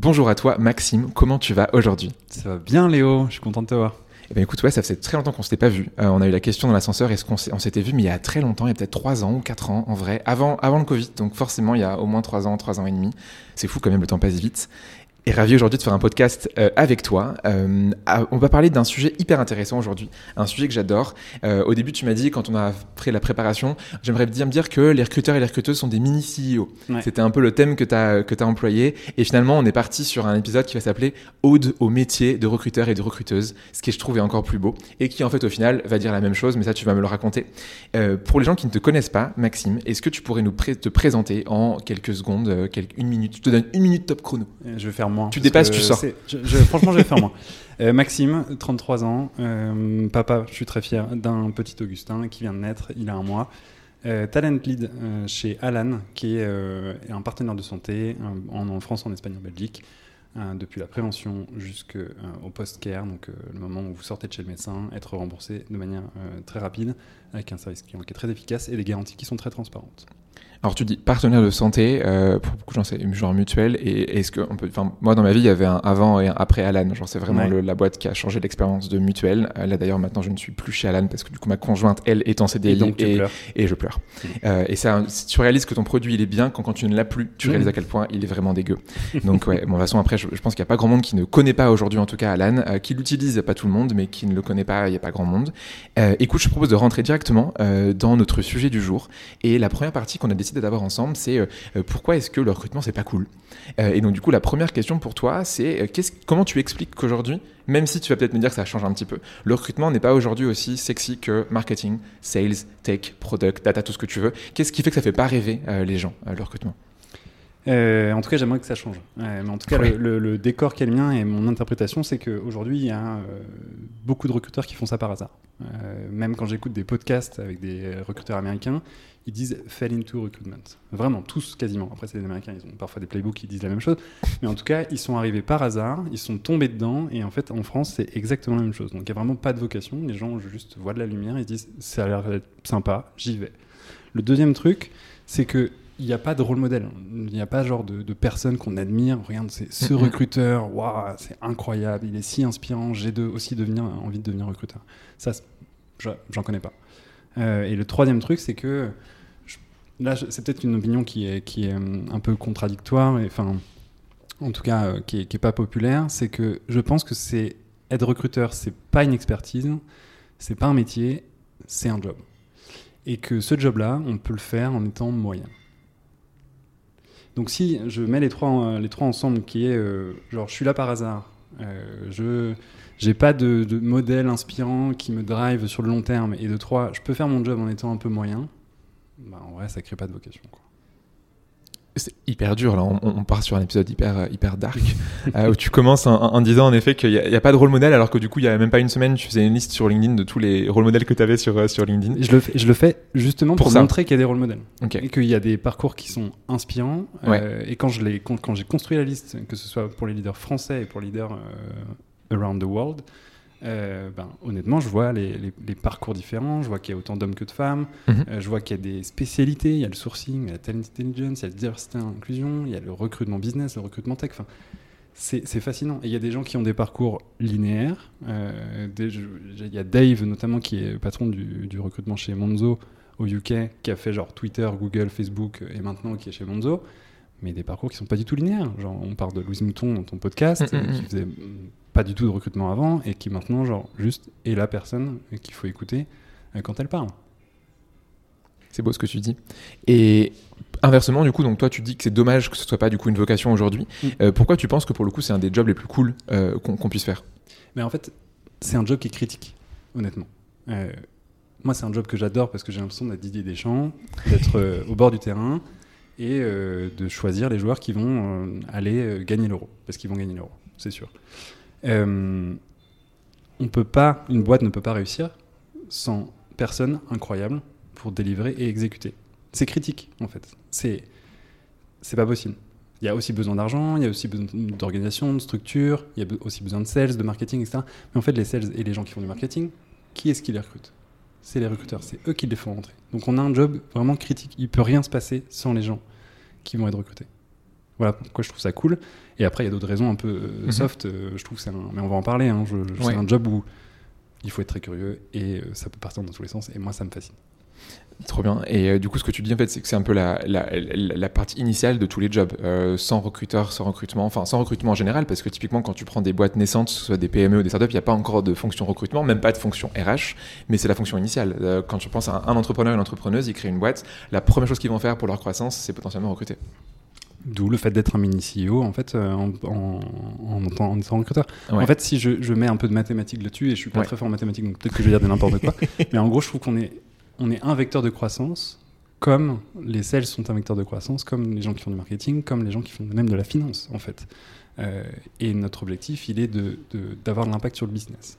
Bonjour à toi Maxime, comment tu vas aujourd'hui? Ça va bien Léo, je suis content de te voir. Eh ben écoute, ouais, ça faisait très longtemps qu'on s'était pas vu. Euh, on a eu la question dans l'ascenseur, est-ce qu'on s'était vu, mais il y a très longtemps, il y a peut-être 3 ans ou 4 ans en vrai, avant, avant le Covid, donc forcément il y a au moins 3 ans, 3 ans et demi. C'est fou quand même, le temps passe vite et ravi aujourd'hui de faire un podcast euh, avec toi. Euh, on va parler d'un sujet hyper intéressant aujourd'hui, un sujet que j'adore. Euh, au début, tu m'as dit, quand on a fait la préparation, j'aimerais bien me dire que les recruteurs et les recruteuses sont des mini-CEO. C'était un peu le thème que tu as, que as employé. Et finalement, on est parti sur un épisode qui va s'appeler Ode au métier de recruteur et de recruteuse, ce qui, je trouve, est encore plus beau. Et qui, en fait, au final, va dire la même chose, mais ça, tu vas me le raconter. pour les gens qui ne te connaissent pas, Maxime, est-ce que tu pourrais nous te présenter en quelques secondes, quelques, une minute? Je te donne une minute top chrono. Je vais faire tu dépasses, tu sors. franchement, je vais faire moi. Euh, Maxime, 33 ans, euh, papa, je suis très fier d'un petit Augustin qui vient de naître, il a un mois. Euh, talent lead chez Alan, qui est un partenaire de santé en, France, en Espagne, en Belgique, depuis la prévention jusqu'au post-care, donc le moment où vous sortez de chez le médecin, être remboursé de manière très rapide, avec un service client qui est très efficace et des garanties qui sont très transparentes. Alors tu dis partenaire de santé, euh, pour beaucoup de gens c'est genre mutuel, et est-ce que on peut, enfin moi dans ma vie il y avait un avant et un après Alan, genre c'est vraiment le, la boîte qui a changé l'expérience de mutuelle. Euh, là d'ailleurs maintenant je ne suis plus chez Alan parce que du coup ma conjointe elle est en CDI et, donc et, et je pleure. Euh, et ça, tu réalises que ton produit il est bien, quand, quand tu ne l'as plus, tu réalises à quel point il est vraiment dégueu. donc ouais, bon de toute façon après je, pense qu'il n'y a pas grand monde qui ne connaît pas aujourd'hui en tout cas Alan, qui l'utilise, pas tout le monde, mais qui ne le connaît pas, il n'y a pas grand monde. Écoute, je propose de rentrer directement dans notre sujet du jour et la première partie qu'on a décidé d'avoir ensemble, c'est euh, euh, pourquoi est-ce que le recrutement c'est pas cool? Euh, Et donc du coup, la première question pour toi, c'est comment tu expliques qu'aujourd'hui, même si tu vas peut-être me dire que ça change un petit peu, le recrutement n'est pas aujourd'hui aussi sexy que marketing, sales, tech, product, data, tout ce que tu veux? Qu'est-ce qui fait que ça fait pas rêver les gens, le recrutement? En tout cas, j'aimerais que ça change. mais en tout cas, le, décor qui est le mien et mon interprétation, c'est qu'aujourd'hui, il y a beaucoup de recruteurs qui font ça par hasard. même quand j'écoute des podcasts avec des recruteurs américains, ils disent fell into recruitment. Vraiment, tous quasiment. Après, c'est des Américains, ils ont parfois des playbooks qui disent la même chose. Mais en tout cas, ils sont arrivés par hasard, ils sont tombés dedans. Et en fait, en France, c'est exactement la même chose. Donc, il n'y a vraiment pas de vocation. Les gens juste voient de la lumière, ils disent ça a l'air sympa, j'y vais. Le deuxième truc, c'est que il n'y a pas de rôle modèle. Il n'y a pas genre de, de personne qu'on admire. Regarde, c'est ce recruteur, waouh, c'est incroyable, il est si inspirant, j'ai de, aussi devenir, envie de devenir recruteur. Ça, j'en connais pas. Euh, et le troisième truc, c'est que là, c'est peut-être une opinion qui est, qui est euh, un peu contradictoire, enfin, en tout cas, euh, qui, est, pas populaire. C'est que je pense que c'est être recruteur, c'est pas une expertise, c'est pas un métier, c'est un job. Et que ce job-là, on peut le faire en étant moyen. Donc si je mets les trois, les trois ensemble, qui est genre je suis là par hasard, je j'ai pas de, modèle inspirant qui me drive sur le long terme, et de trois, je peux faire mon job en étant un peu moyen, bah, en vrai, ça crée pas de vocation. C'est hyper dur, là. On, part sur un épisode hyper, euh, hyper dark, euh, où tu commences en, disant en effet qu'il n'y a, pas de rôle modèle, alors que du coup, il y a même pas une semaine, tu faisais une liste sur LinkedIn de tous les rôles modèles que tu avais sur, euh, sur LinkedIn. Je le, fais, je le fais justement pour, montrer qu'il y a des rôles modèles. Et qu'il y a des parcours qui sont inspirants. et quand j'ai quand, quand construit la liste, que ce soit pour les leaders français et pour les leaders around the world, euh, ben, honnêtement, je vois les, parcours différents, je vois qu'il y a autant d'hommes que de femmes, mhm. euh, je vois qu'il y a des spécialités, il y a le sourcing, il y a la talent intelligence, il y a la diversité et l'inclusion, il y a le recrutement business, le recrutement tech. Enfin, c'est fascinant. Et il y a des gens qui ont des parcours linéaires. Euh, il y a Dave, notamment, qui est patron du, du, recrutement chez Monzo au UK, qui a fait genre Twitter, Google, Facebook, et maintenant qui est chez Monzo mais des parcours qui sont pas du tout linéaires. Genre, on parle de Louise Mouton dans ton podcast, qui faisait pas du tout de recrutement avant et qui maintenant, genre, juste est la personne qu'il faut écouter euh, quand elle parle. C'est beau ce que tu dis. Et inversement, du coup, donc toi, tu dis que c'est dommage que ce soit pas du coup une vocation aujourd'hui. Mm. Euh, pourquoi tu penses que pour le coup, c'est un des jobs les plus cool euh, qu'on puisse faire? Mais en fait, c'est un job qui est critique, honnêtement. moi, c'est un job que j'adore parce que j'ai l'impression d'être Didier Deschamps, d'être au bord du terrain et de choisir les joueurs qui vont aller gagner l'euro, parce qu'ils vont gagner l'euro, c'est sûr. On peut pas, une boîte ne peut pas réussir sans personnes incroyables pour délivrer et exécuter. C'est critique, en fait. C'est, c'est pas possible. Il y a aussi besoin d'argent, il y a aussi besoin d'organisation, de structure, il y a aussi besoin de sales, de marketing, etc. Mais en fait, les sales et les gens qui font du marketing, qui est-ce qui les recrute? C'est les recruteurs, c'est eux qui les font rentrer. Donc on a un job vraiment critique. Il peut rien se passer sans les gens qui vont être recrutés. Voilà pourquoi je trouve ça cool. Et après, il y a d'autres raisons un peu euh, mhm. soft. Euh, je trouve que c'est un... Mais on va en parler. Hein. C'est un job où il faut être très curieux et euh, ça peut partir dans tous les sens. Et moi, ça me fascine. Trop bien. Et euh, du coup, ce que tu dis, en fait, c'est que c'est un peu la, la, la, partie initiale de tous les jobs. Euh, sans recruteur, sans recrutement, enfin, sans recrutement en général, parce que typiquement, quand tu prends des boîtes naissantes, ce soit des PME ou des startups, il n'y a pas encore de fonction recrutement, même pas de fonction RH, mais c'est la fonction initiale. Euh, quand tu penses à un, entrepreneur, une entrepreneuse, ils créent une boîte, la première chose qu'ils vont faire pour leur croissance, c'est potentiellement recruter. D'où le fait d'être un mini CEO en fait en, en, en, étant recruteur. En fait, si je, je, mets un peu de mathématiques là-dessus et je suis pas très fort en mathématiques, donc peut-être que je vais dire de n'importe quoi, mais en gros, je trouve qu'on est on est un vecteur de croissance, comme les sales sont un vecteur de croissance, comme les gens qui font du marketing, comme les gens qui font même de la finance, en fait. Euh, et notre objectif, il est d'avoir de, l'impact sur le business.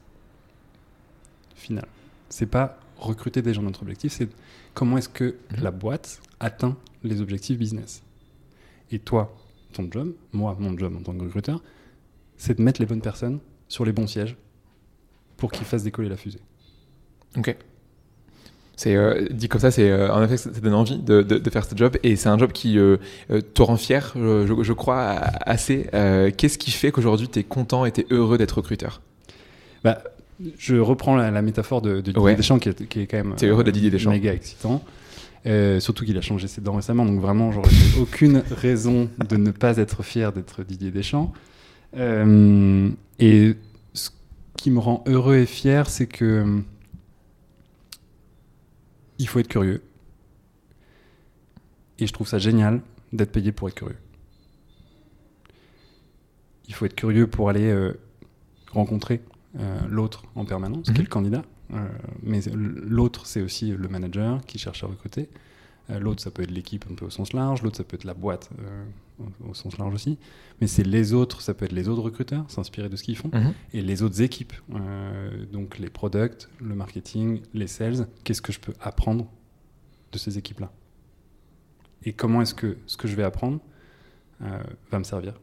Final. C'est pas recruter des gens. Notre objectif, c'est comment est-ce que mhm. la boîte atteint les objectifs business. Et toi, ton job, moi, mon job en tant que recruteur, c'est de mettre les bonnes personnes sur les bons sièges pour qu'ils fassent décoller la fusée. Ok. C'est euh, dit comme ça, c'est euh, en effet ça, donne envie de, de, faire ce job et c'est un job qui euh, te rend fier, je, je crois assez. Qu'est-ce qui fait qu'aujourd'hui tu es content et tu es heureux d'être recruteur? Bah, je reprends la, métaphore de, de Didier Deschamps qui est, qui est, quand même heureux de Didier Deschamps. méga excitant. Surtout qu'il a changé ses dents récemment, donc vraiment, j'aurais aucune raison de ne pas être fier d'être Didier Deschamps. et ce qui me rend heureux et fier, c'est que il faut être curieux. Et je trouve ça génial d'être payé pour être curieux. Il faut être curieux pour aller euh, rencontrer euh, l'autre en permanence, qui est le mhm. candidat. Euh, mais l'autre, c'est aussi le manager qui cherche à recruter. l'autre, ça peut être l'équipe un peu au sens large. L'autre, ça peut être la boîte au sens large aussi. Mais c'est les autres, ça peut être les autres recruteurs, s'inspirer de ce qu'ils font. Mhm. Et les autres équipes, donc les products, le marketing, les sales. Qu'est-ce que je peux apprendre de ces équipes-là? Et comment est-ce que ce que je vais apprendre euh, va me servir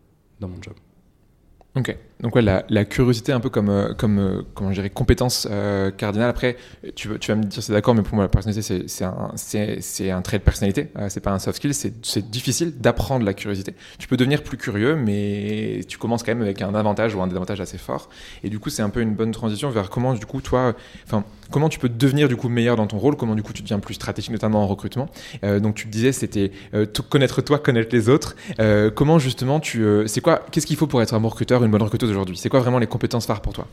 dans mon job? Ok, donc ouais, la, curiosité un peu comme, euh, comme euh, comment je dirais, compétence euh, cardinale. Après, tu, vas me dire c'est d'accord, mais pour moi la personnalité c'est un, trait de personnalité, c'est pas un soft skill, c'est difficile d'apprendre la curiosité. Tu peux devenir plus curieux, mais tu commences quand même avec un avantage ou un désavantage assez fort. Et du coup c'est un peu une bonne transition vers comment du coup toi, enfin comment tu peux devenir du coup meilleur dans ton rôle, comment du coup tu deviens plus stratégique notamment en recrutement. donc tu disais c'était connaître toi, connaître les autres. comment justement tu, c'est quoi, qu'est-ce qu'il faut pour être un bon recruteur, une bonne recruteuse aujourd'hui c'est quoi vraiment les compétences phares pour toi?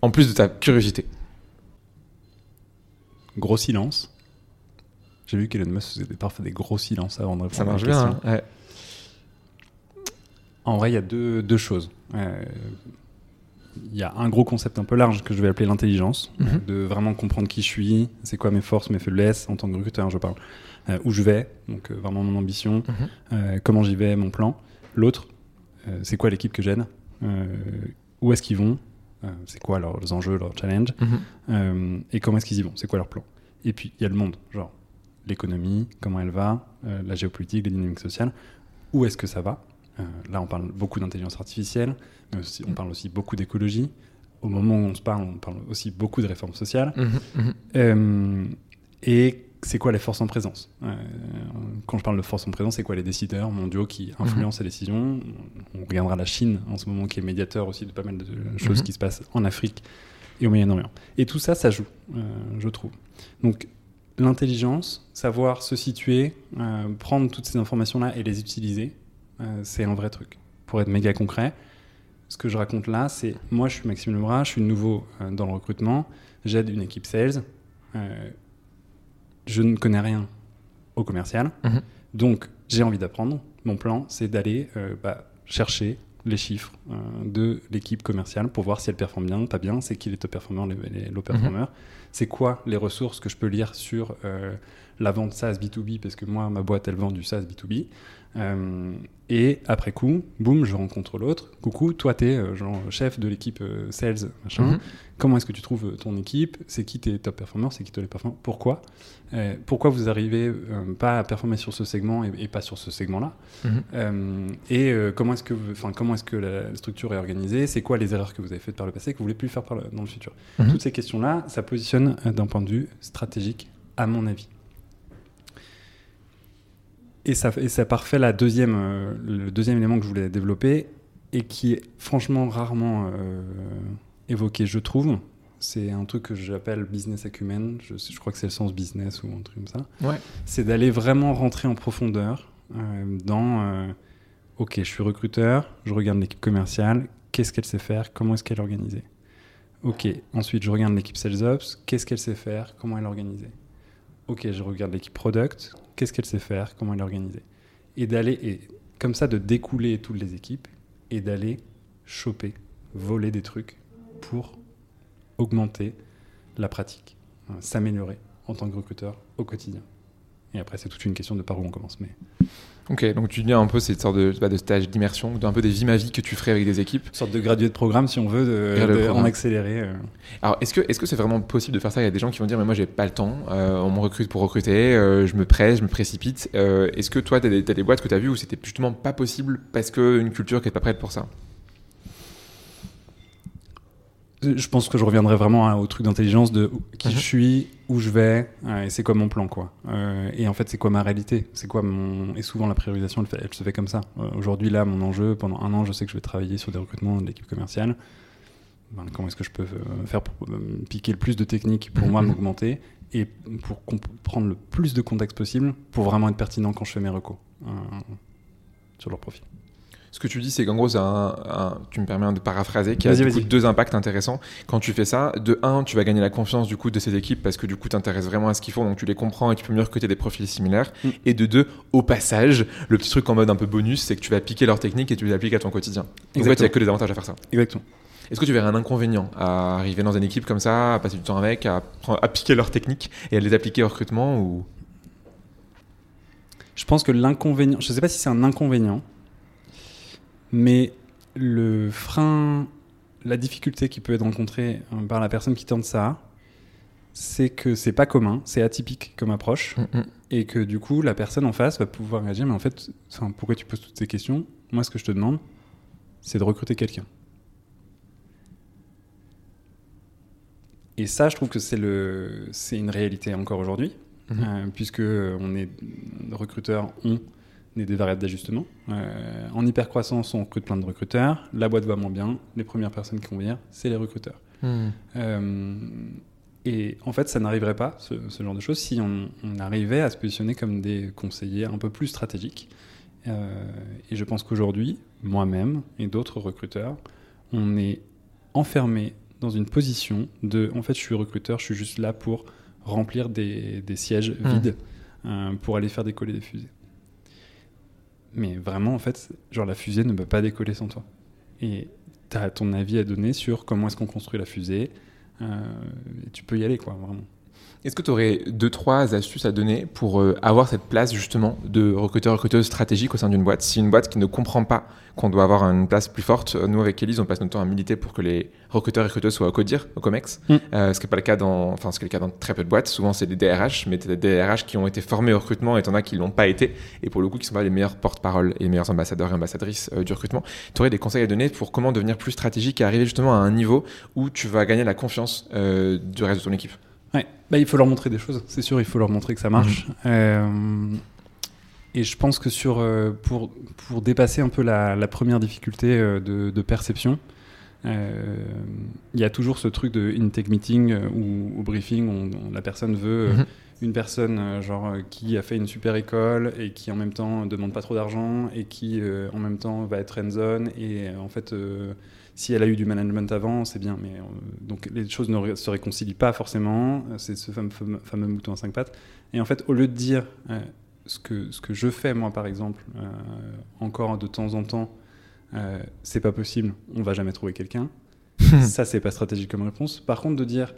En plus de ta curiosité. Gros silence. J'ai vu qu'Elon Musk faisait parfois des gros silences avant de répondre Ça marche bien. Hein, en vrai, il y a deux, choses. Euh, il y a un gros concept un peu large que je vais appeler l'intelligence, mhm. de vraiment comprendre qui je suis, c'est quoi mes forces, mes faiblesses en tant que recruteur, je parle, euh, où je vais, donc euh, vraiment mon ambition, mhm. comment j'y vais, mon plan. L'autre, c'est quoi l'équipe que j'aide, euh, où est-ce qu'ils vont, euh, c'est quoi leurs enjeux, leurs challenges, mhm. et comment est-ce qu'ils y vont, c'est quoi leur plan. Et puis il y a le monde, genre l'économie, comment elle va, la géopolitique, les dynamiques sociales, où est-ce que ça va. là, on parle beaucoup d'intelligence artificielle, mais on parle aussi beaucoup d'écologie. Au moment où on se parle, on parle aussi beaucoup de réformes sociales. Mhm, mhm. et c'est quoi les forces en présence? Euh, Quand je parle de forces en présence, c'est quoi les décideurs mondiaux qui influencent mhm. les décisions? On regardera la Chine en ce moment qui est médiateur aussi de pas mal de choses mhm. qui se passent en Afrique et au Moyen-Orient. Et tout ça, ça joue, euh, je trouve. Donc l'intelligence, savoir se situer, euh, prendre toutes ces informations-là et les utiliser, c'est un vrai truc. Pour être méga concret, ce que je raconte là, c'est moi, je suis Maxime Lebras, je suis nouveau dans le recrutement, j'aide une équipe sales, je ne connais rien au commercial, Mhm. donc j'ai envie d'apprendre. Mon plan, c'est d'aller euh, bah, chercher les chiffres euh, de l'équipe commerciale pour voir si elle performe bien, pas bien, c'est qui les top performers, les, les low performers, c'est quoi les ressources que je peux lire sur euh, la vente SaaS B2B, parce que moi, ma boîte, elle vend du SaaS B2B. Euh, et après coup, boum, je rencontre l'autre. Coucou, toi, t'es euh, genre chef de l'équipe euh, sales, machin. Mhm. Comment est-ce que tu trouves euh, ton équipe? C'est qui tes top performers C'est qui tes les performers Pourquoi? Pourquoi vous arrivez pas à performer sur ce segment et, et pas sur ce segment-là? Mhm. Et comment est-ce que, enfin, comment est-ce que la structure est organisée? C'est quoi les erreurs que vous avez faites par le passé que vous voulez plus faire par le- dans le futur? Mhm. Toutes ces questions-là, ça positionne d'un point de vue stratégique, à mon avis. Et ça, et ça parfait la deuxième, euh, le deuxième élément que je voulais développer et qui est franchement rarement euh, évoqué, je trouve. C'est un truc que j'appelle business acumen. Je, je crois que c'est le sens business ou un truc comme ça. Ouais. C'est d'aller vraiment rentrer en profondeur euh, dans Ok, je suis recruteur, je regarde l'équipe commerciale, qu'est-ce qu'elle sait faire, comment est-ce qu'elle est organisée? Ok, ensuite je regarde l'équipe Sales Ops, qu'est-ce qu'elle sait faire, comment elle est organisée? Ok, je regarde l'équipe Product, qu'est-ce qu'elle sait faire, comment elle est organisée. Et d'aller, et comme ça, de découler toutes les équipes et d'aller choper, voler des trucs pour augmenter la pratique, hein, s'améliorer en tant que recruteur au quotidien. Et après, c'est toute une question de par où on commence. Mais Ok, donc tu dis un peu cette sorte de, bah, de stage d'immersion, d'un peu des vies ma vie que tu ferais avec des équipes. une sorte de gradué de programme, si on veut, de, de en accéléré. euh. Alors, est-ce que c'est vraiment possible de faire ça? Il y a des gens qui vont dire, mais moi, j'ai pas le temps, euh, on me recrute pour recruter, euh, je me presse, je me précipite. Euh, est-ce que toi, tu as, des t'as des boîtes que tu as vues où c'était justement pas possible parce qu'une culture qui est pas prête pour ça? Je pense que je reviendrai vraiment hein, au truc d'intelligence de qui Mhm. je suis, où je vais, euh, et c'est quoi mon plan, quoi. Euh, et en fait, c'est quoi ma réalité? C'est quoi mon et souvent la priorisation, elle, se fait comme ça. Euh, Aujourd'hui, là, mon enjeu, pendant un an, je sais que je vais travailler sur des recrutements de l'équipe commerciale. Ben, comment est-ce que je peux faire pour piquer le plus de techniques pour moi m'augmenter et pour comprendre le plus de contexte possible pour vraiment être pertinent quand je fais mes recos sur leur profil. Ce que tu dis, c'est qu'en gros, c'est un, un- tu me permets de paraphraser, qui a Vas-y, du coup vas-y. deux impacts intéressants. Quand tu fais ça, de un, tu vas gagner la confiance du coup de ces équipes parce que du coup, tu t'intéresses vraiment à ce qu'ils font, donc tu les comprends et tu peux mieux recruter des profils similaires. Mm. Et de deux, au passage, le petit truc en mode un peu bonus, c'est que tu vas piquer leur technique et tu les appliques à ton quotidien. Donc en fait, il n'y a Exactement. que des avantages à faire ça. Exactement. Est-ce que tu verrais un inconvénient à arriver dans une équipe comme ça, à passer du temps avec, à piquer leur technique et à les appliquer au recrutement ou... Je pense que l'inconvénient, je ne sais pas si c'est un inconvénient, mais le frein, la difficulté qui peut être rencontrée euh, par la personne qui tente ça, c'est que c'est pas commun, c'est atypique comme approche, et que du coup, la personne en face va pouvoir réagir, mais en fait, pourquoi tu poses toutes ces questions? Moi, ce que je te demande, c'est de recruter quelqu'un. Et ça, je trouve que c'est le, c'est une réalité encore aujourd'hui, Mhm. euh, puisque on est recruteurs, on des variables d'ajustement. Euh, en hypercroissance, on recrute plein de recruteurs. La boîte va moins bien. Les premières personnes qui vont venir, c'est les recruteurs. Hmm. Euh, et en fait, ça n'arriverait pas, ce, ce genre de choses, si on, on arrivait à se positionner comme des conseillers un peu plus stratégiques. Euh, et je pense qu'aujourd'hui, moi-même et d'autres recruteurs, on est enfermé dans une position de, en fait, je suis recruteur, je suis juste là pour remplir des, des sièges Hmm. vides, euh, pour aller faire décoller des fusées. Mais vraiment, en fait, genre la fusée ne peut pas décoller sans toi. Et tu as ton avis à donner sur comment est-ce qu'on construit la fusée. euh, tu peux y aller, quoi, vraiment. Est-ce que tu aurais deux, trois astuces à donner pour euh, avoir cette place justement de recruteur, recruteuse stratégique au sein d'une boîte? Si une boîte qui ne comprend pas qu'on doit avoir une place plus forte, euh, nous avec Elise, on passe notre temps à militer pour que les recruteurs et recruteuses soient au CODIR, au COMEX, Mm. euh, ce qui n'est pas le cas dans, enfin, ce qui est le cas dans très peu de boîtes. Souvent, c'est des DRH, mais des DRH qui ont été formés au recrutement et t'en as qui l'ont pas été, et pour le coup, qui sont pas les meilleurs porte-parole et les meilleurs ambassadeurs et ambassadrices euh, du recrutement. Tu aurais des conseils à donner pour comment devenir plus stratégique et arriver justement à un niveau où tu vas gagner la confiance du reste de ton équipe? Ouais. Bah, il faut leur montrer des choses, c'est sûr, il faut leur montrer que ça marche. Euh, et je pense que sur, euh, pour, pour dépasser un peu la, la première difficulté euh, de, de perception, euh, il y a toujours ce truc de intake meeting ou au briefing, on, on- la personne veut Mhm. une personne genre qui a fait une super école et qui en même temps demande pas trop d'argent et qui euh, en même temps va être zone et en fait si elle a eu du management avant c'est bien mais donc les choses ne se réconcilient pas forcément c'est ce fameux, fameux, mouton à cinq pattes et en fait au lieu de dire ce que ce que je fais moi par exemple encore de temps en temps c'est pas possible on va jamais trouver quelqu'un ça c'est pas stratégique comme réponse par contre de dire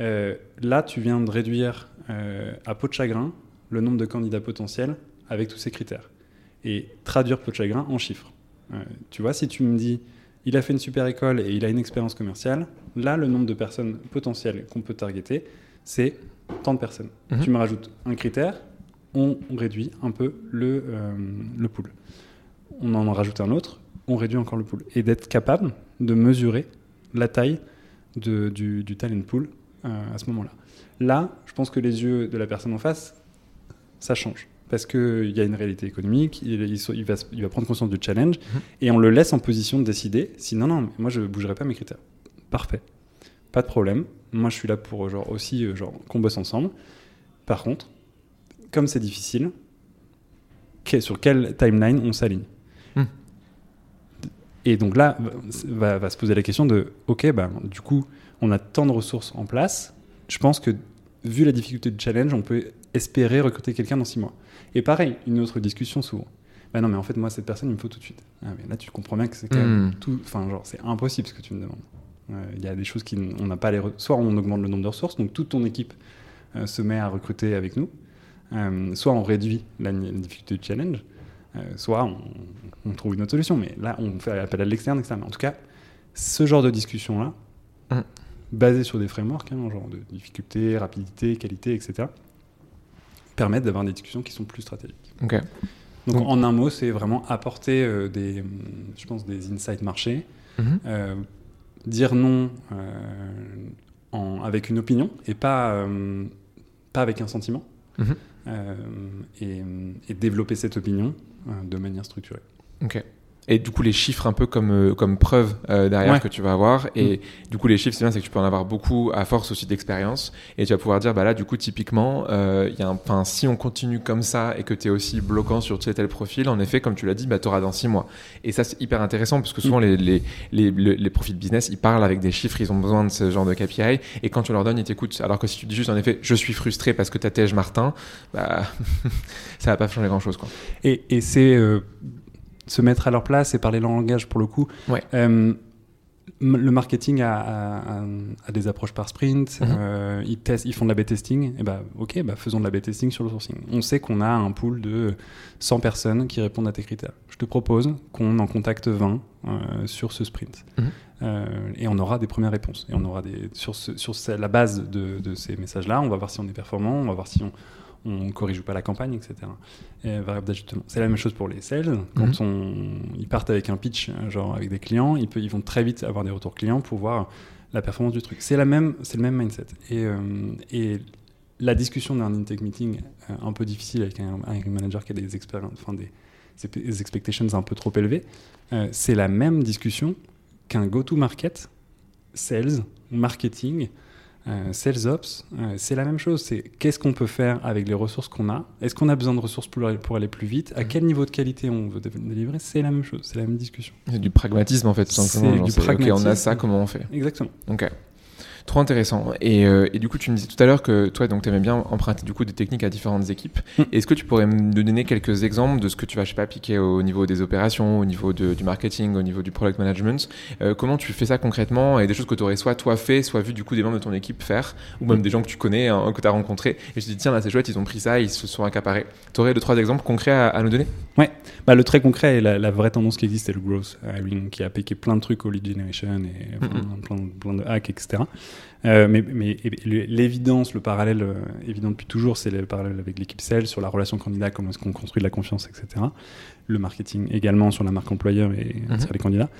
euh, là, tu viens de réduire euh, à peau de chagrin le nombre de candidats potentiels avec tous ces critères. Et traduire peau de chagrin en chiffres. Euh, tu vois, si tu me dis, il a fait une super école et il a une expérience commerciale, là, le nombre de personnes potentielles qu'on peut targeter, c'est tant de personnes. Mhm. Tu me rajoutes un critère, on réduit un peu le, le pool. On en rajoute un autre, on réduit encore le pool. Et d'être capable de mesurer la taille de, du, du talent pool euh, à ce moment-là. Là, je pense que les yeux de la personne en face, ça change. Parce qu'il y a une réalité économique, il, il, va, il, va, prendre conscience du challenge, mhm. et on le laisse en position de décider si non, non, moi je ne bougerai pas mes critères. Parfait. Pas de problème. Moi je suis là pour genre, aussi euh, genre, qu'on bosse ensemble. Par contre, comme c'est difficile, sur quelle timeline on s'aligne mhm. Et donc là, va, va, se poser la question de, ok, bah, du coup, on a tant de ressources en place. Je pense que, vu la difficulté du challenge, on peut espérer recruter quelqu'un dans six mois. Et pareil, une autre discussion souvent. Bah non, mais en fait, moi, cette personne, il me faut tout de suite. Ah, mais là, tu comprends bien que c'est quand même hmm. tout. Enfin, genre, c'est impossible ce que tu me demandes. Il y a des choses qui. On n'a pas les. Soit on augmente le nombre de ressources, donc toute ton équipe euh, se met à recruter avec nous. Euh, soit on réduit la, difficulté du challenge. Euh, soit on, trouve une autre solution. Mais là, on fait appel à l'externe, etc. Mais en tout cas, ce genre de discussion-là, hmm basés sur des frameworks, hein, genre de difficulté, rapidité, qualité, etc., permettent d'avoir des discussions qui sont plus stratégiques. Donc, en un mot, c'est vraiment apporter euh, des, je pense, des insights marchés, mhm. euh, dire non euh, en, avec une opinion et pas, pas avec un sentiment, mhm. et, et, développer cette opinion de manière structurée. Ok et du coup les chiffres un peu comme euh, comme preuve euh, derrière que tu vas avoir. Et mm. du coup les chiffres c'est bien c'est que tu peux en avoir beaucoup à force aussi d'expérience. Et tu vas pouvoir dire bah là du coup typiquement euh, il y a un si on continue comme ça et que tu es aussi bloquant sur tel tel profil en effet comme tu l'as dit bah tu auras dans six mois. Et ça c'est hyper intéressant parce que souvent mm. les, les, les, les, profils business ils parlent avec des chiffres ils ont besoin de ce genre de KPI et quand tu leur donnes ils t'écoutent. Alors que si tu dis juste en effet je suis frustré parce que tu as Martin bah ça va pas changer grand chose quoi. Et, et c'est se mettre à leur place et parler leur langage pour le coup. Euh, le marketing a, des approches par sprint, mhm. euh, ils, testent, ils font de la B-testing, et bah ok, bah faisons de la B-testing sur le sourcing. On sait qu'on a un pool de 100 personnes qui répondent à tes critères. Je te propose qu'on en contacte 20 euh, sur ce sprint. Mhm. et on aura des premières réponses. Et on aura des, sur, sur la base de, de ces messages-là, on va voir si on est performant, on va voir si on, on corrige pas la campagne, etc. Et variable d'ajustement. C'est la même chose pour les sales. Quand mhm. on, ils partent avec un pitch, genre avec des clients, ils, ils vont très vite avoir des retours clients pour voir la performance du truc. C'est la même, c'est le même mindset. Et, euh, et la discussion d'un intake meeting euh, un peu difficile avec un, manager qui a des expériences, enfin des, des, expectations un peu trop élevées, euh, c'est la même discussion qu'un go-to-market, sales, marketing, euh, sales Ops, euh, c'est la même chose. C'est qu'est-ce qu'on peut faire avec les ressources qu'on a? Est-ce qu'on a besoin de ressources pour, pour aller plus vite? À mhm. quel niveau de qualité on veut délivrer? C'est la même chose. C'est la même discussion. C'est du pragmatisme en fait, tout simplement. Du pragmatisme. on a ça, comment on fait? Exactement. Ok. Trop intéressant. Et, euh, et, du coup, tu me disais tout à l'heure que toi, donc, tu aimais bien emprunter du coup des techniques à différentes équipes. Mm. Est-ce que tu pourrais me donner quelques exemples de ce que tu vas, je sais pas, appliquer au niveau des opérations, au niveau de, du marketing, au niveau du product management? Euh, Comment tu fais ça concrètement? Et des choses que tu aurais soit toi fait, soit vu du coup des membres de ton équipe faire, ou même mm. des gens que tu connais, hein, que tu as rencontrés. Et je te dis, tiens, là, c'est chouette, ils ont pris ça, ils se sont accaparés. Tu aurais deux, trois exemples concrets à, nous donner? Ouais, bah, le très concret et la, vraie tendance qui existe, c'est le growth hiring qui a appliqué plein de trucs au lead generation et plein, plein, de hacks, etc. Euh, mais, mais l'évidence, le parallèle euh, évident depuis toujours, c'est le parallèle avec l'équipe sales sur la relation candidat, comment est-ce qu'on construit de la confiance, etc. Le marketing également sur la marque employeur et mhm. sur les candidats.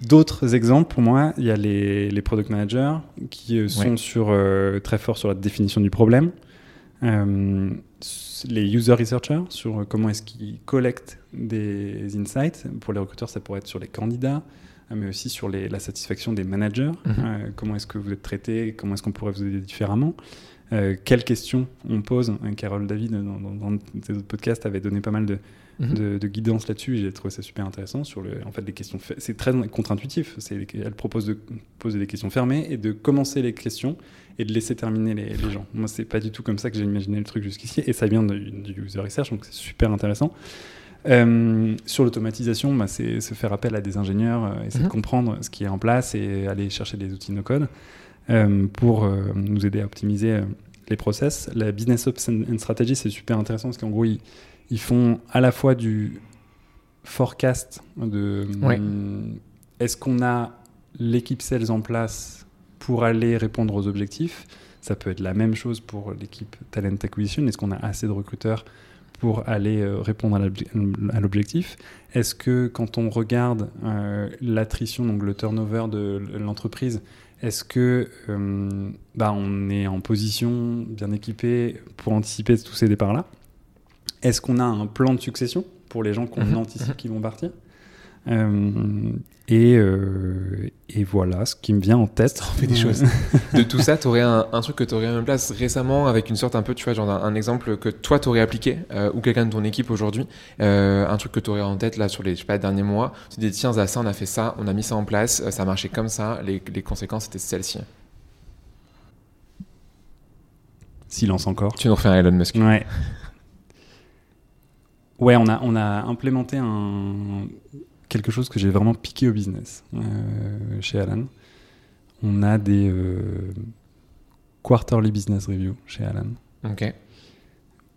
D'autres exemples, pour moi, il y a les, les product managers qui euh, sont sur, très forts sur la définition du problème. les user researchers sur comment est-ce qu'ils collectent des insights. Pour les recruteurs, ça pourrait être sur les candidats. Ah, mais aussi sur la satisfaction des managers. Mhm. Euh, comment est-ce que vous êtes traité Comment est-ce qu'on pourrait vous aider différemment? Euh, quelles questions on pose? Carole David, dans, dans, ses autres podcasts, avait donné pas mal de, mhm. de, guidance là-dessus. J'ai trouvé ça super intéressant sur le, en fait, les questions. C'est très contre-intuitif. Elle propose de poser des questions fermées et de commencer les questions et de laisser terminer les, les gens. Moi, c'est pas du tout comme ça que j'ai imaginé le truc jusqu'ici, et ça vient du user research, donc c'est super intéressant. Euh, sur l'automatisation, bah, c'est se faire appel à des ingénieurs, euh, essayer de mhm. comprendre ce qui est en place et aller chercher des outils no-code euh, pour nous aider à optimiser les process. La Business Ops and Strategy, c'est super intéressant parce qu'en gros, ils, ils, font à la fois du forecast de est-ce qu'on a l'équipe sales en place pour aller répondre aux objectifs? Ça peut être la même chose pour l'équipe Talent Acquisition. Est-ce qu'on a assez de recruteurs pour aller euh, répondre à l'objectif. Est-ce que quand on regarde euh, l'attrition, donc le turnover de l'entreprise, est-ce que euh, bah, on est en position bien équipé pour anticiper tous ces départs-là? Est-ce qu'on a un plan de succession pour les gens qu'on mhm. anticipe qui vont partir? Et, euh, et, voilà ce qui me vient en tête. On fait des choses. de tout ça, tu aurais un, truc que tu aurais mis en place récemment avec une sorte un peu, tu vois, genre un, exemple que toi tu aurais appliqué euh, ou quelqu'un de ton équipe aujourd'hui. Euh, un truc que tu aurais en tête là sur les, je sais pas, derniers mois. Tu dis, tiens, ça, on a fait ça, on a mis ça en place, ça a marché comme ça, les, les conséquences étaient celles-ci. Silence encore. Tu nous refais un Elon Musk. Ouais. Ouais, on a, on a implémenté un, quelque chose que j'ai vraiment piqué au business euh, chez Alan. On a des euh, quarterly business review chez Alan. Ok.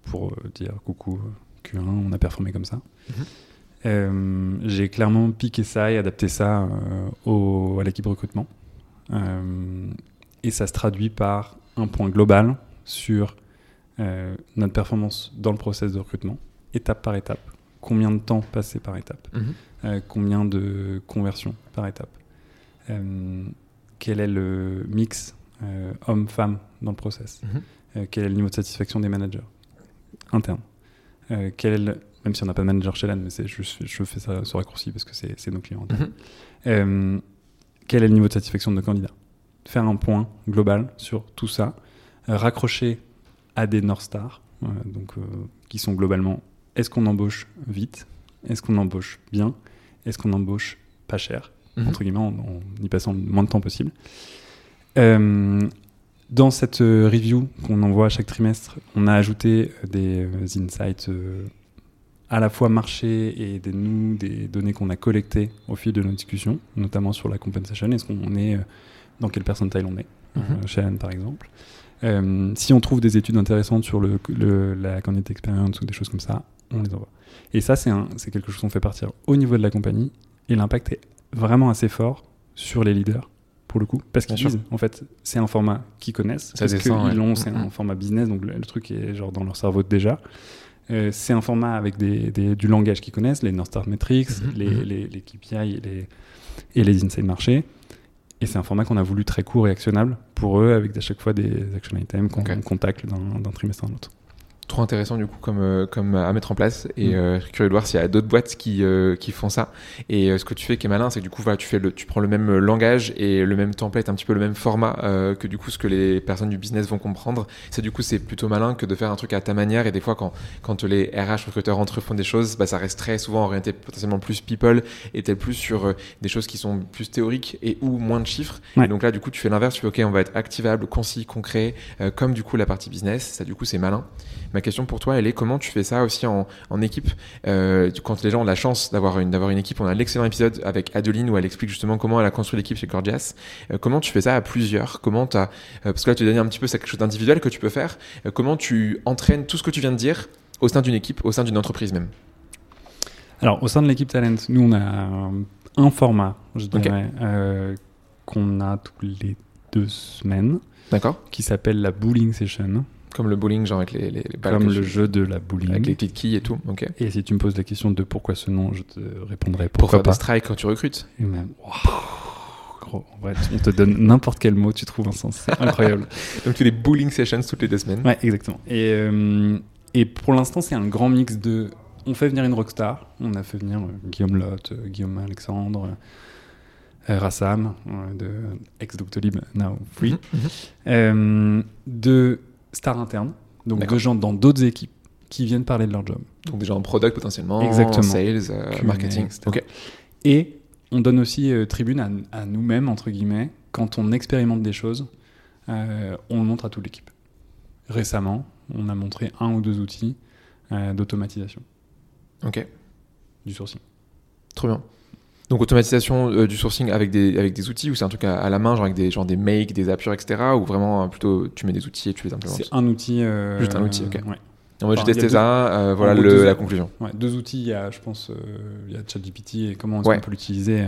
Pour euh, dire coucou Q1, on a performé comme ça. Mhm. j'ai clairement piqué ça et adapté ça au, à l'équipe recrutement. et ça se traduit par un point global sur notre performance dans le process de recrutement, étape par étape. Combien de temps passé par étape mhm. Euh, combien de conversions par étape, euh, quel est le mix euh, homme-femme dans le process, mhm. quel est le niveau de satisfaction des managers internes, quel même si on n'a pas de manager chez LAN, mais je, je, fais ça ce raccourci parce que c'est nos clients. Mhm. quel est le niveau de satisfaction de nos candidats Faire un point global sur tout ça, raccrocher à des North Stars, donc, qui sont globalement est-ce qu'on embauche vite? Est-ce qu'on embauche bien? Est-ce qu'on embauche pas cher, mhm. entre guillemets, en, y passant le moins de temps possible. Euh, dans cette euh, review qu'on envoie chaque trimestre, on a ajouté euh, des insights à la fois marché et des, nous, des données qu'on a collectées au fil de nos discussions, notamment sur la compensation. Est-ce qu'on est dans quelle percentile on est, chez Anne par exemple. Si on trouve des études intéressantes sur le, la candidate experience ou des choses comme ça, on les envoie. Et ça, c'est quelque chose qu'on fait partir au niveau de la compagnie. Et l'impact est vraiment assez fort sur les leaders, pour le coup. Parce qu'ils disent, en fait, c'est un format qu'ils connaissent. Ça parce qu'ils l'ont, c'est un format business, donc le, truc est genre dans leur cerveau déjà. Euh, c'est un format avec des, du langage qu'ils connaissent, les North Star Metrics, mhm, les, mhm. les, les, KPI et les, et les Inside Marché. Et c'est un format qu'on a voulu très court et actionnable pour eux, avec à chaque fois des action items qu'on contacte d'un trimestre à un autre trop intéressant du coup comme euh, comme à mettre en place. Et mm. euh, curieux de voir s'il y a d'autres boîtes qui euh, qui font ça. Et ce que tu fais qui est malin c'est que du coup voilà, tu fais le tu prends le même langage et le même template un petit peu le même format que du coup ce que les personnes du business vont comprendre. C'est du coup c'est plutôt malin que de faire un truc à ta manière. Et des fois quand quand les RH recruteurs entre eux font des choses bah ça reste très souvent orienté potentiellement plus people et tel plus sur des choses qui sont plus théoriques et ou moins de chiffres. Et donc là du coup tu fais l'inverse. Tu fais ok on va être activable concis concret comme du coup la partie business. Ça du coup c'est malin Ma question pour toi, elle est comment tu fais ça aussi en, équipe? Euh, Quand les gens ont la chance d'avoir une, d'avoir une équipe, on a l'excellent épisode avec Adeline où elle explique justement comment elle a construit l'équipe chez Gorgias. Euh, comment tu fais ça à plusieurs? Comment as, euh, parce que là tu donnes un petit peu c'est quelque chose d'individuel que tu peux faire. comment tu entraînes tout ce que tu viens de dire au sein d'une équipe, au sein d'une entreprise même? Alors au sein de l'équipe Talent, nous on a un format, je dirais, qu'on a tous les deux semaines. D'accord. Qui s'appelle la Bowling Session. Comme le bowling, genre avec les, les, balles Comme le jeu de la bowling. Avec les petites quilles et tout. ok. Et si tu me poses la question de pourquoi ce nom, je te répondrai pourquoi Pour faire pas. des strikes quand tu recrutes. Et même, Gros, en vrai, on te donne n'importe quel mot, tu trouves un sens. C'est incroyable. Donc tu les bowling sessions toutes les deux semaines. Ouais, exactement. Et, euh, et pour l'instant, c'est un grand mix de. On fait venir une rockstar. On a fait venir euh, Guillaume Lotte, euh, Guillaume Alexandre. Rassam, de ex-Doctolib, now free, mhm, mhm. de stars internes, donc de gens dans d'autres équipes qui viennent parler de leur job. Donc déjà en product potentiellement, Exactement. en sales, euh, marketing. etc. Et on donne aussi euh, tribune à, à nous-mêmes, entre guillemets, quand on expérimente des choses, euh, on le montre à toute l'équipe. Récemment, on a montré un ou deux outils euh, d'automatisation Ok. du sourcing. Trop bien. Donc automatisation euh, du sourcing avec des, avec des outils ou c'est un truc à, à la main, genre avec des, genre des make, des Zapier, etc. Ou vraiment euh, plutôt tu mets des outils et tu les implémentes? C'est un outil. euh, Juste un outil, ok. ouais. En mode enfin, testé deux- ça, euh, voilà le- la conclusion. Ouais, deux outils, il y a, je pense, il y a ChatGPT et comment Ouais. qu'on peut l'utiliser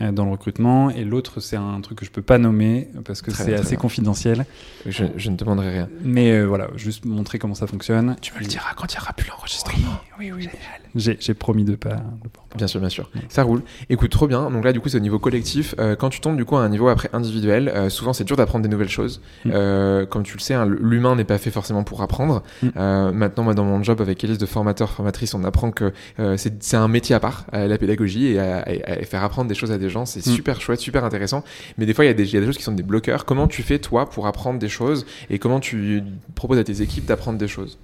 dans le recrutement. Et l'autre, c'est un truc que je peux pas nommer parce que c'est assez bien. confidentiel. Je, je ne demanderai rien. Mais euh, voilà, juste montrer comment ça fonctionne. Tu me le diras quand il n'y aura plus l'enregistrement. Oui, oui, J'ai j'ai promis de pas. de pas. Bien sûr, bien sûr. Ça roule. Écoute, trop bien. Donc là, du coup, c'est au niveau collectif. Euh, quand tu tombes du coup à un niveau après individuel, euh, souvent c'est dur d'apprendre des nouvelles choses. Mm. Euh, comme tu le sais, hein, l'humain n'est pas fait forcément pour apprendre. Mm. Euh, maintenant, moi, dans mon job avec Elise de formateur, formatrice, on apprend que euh, c'est un métier à part, la pédagogie, et, à- à- à faire apprendre des choses à des gens, c'est Mm. super chouette, super intéressant. Mais des fois, il y, a des- il y a des choses qui sont des bloqueurs. Comment tu fais, toi, pour apprendre des choses et comment tu proposes à tes équipes d'apprendre des choses?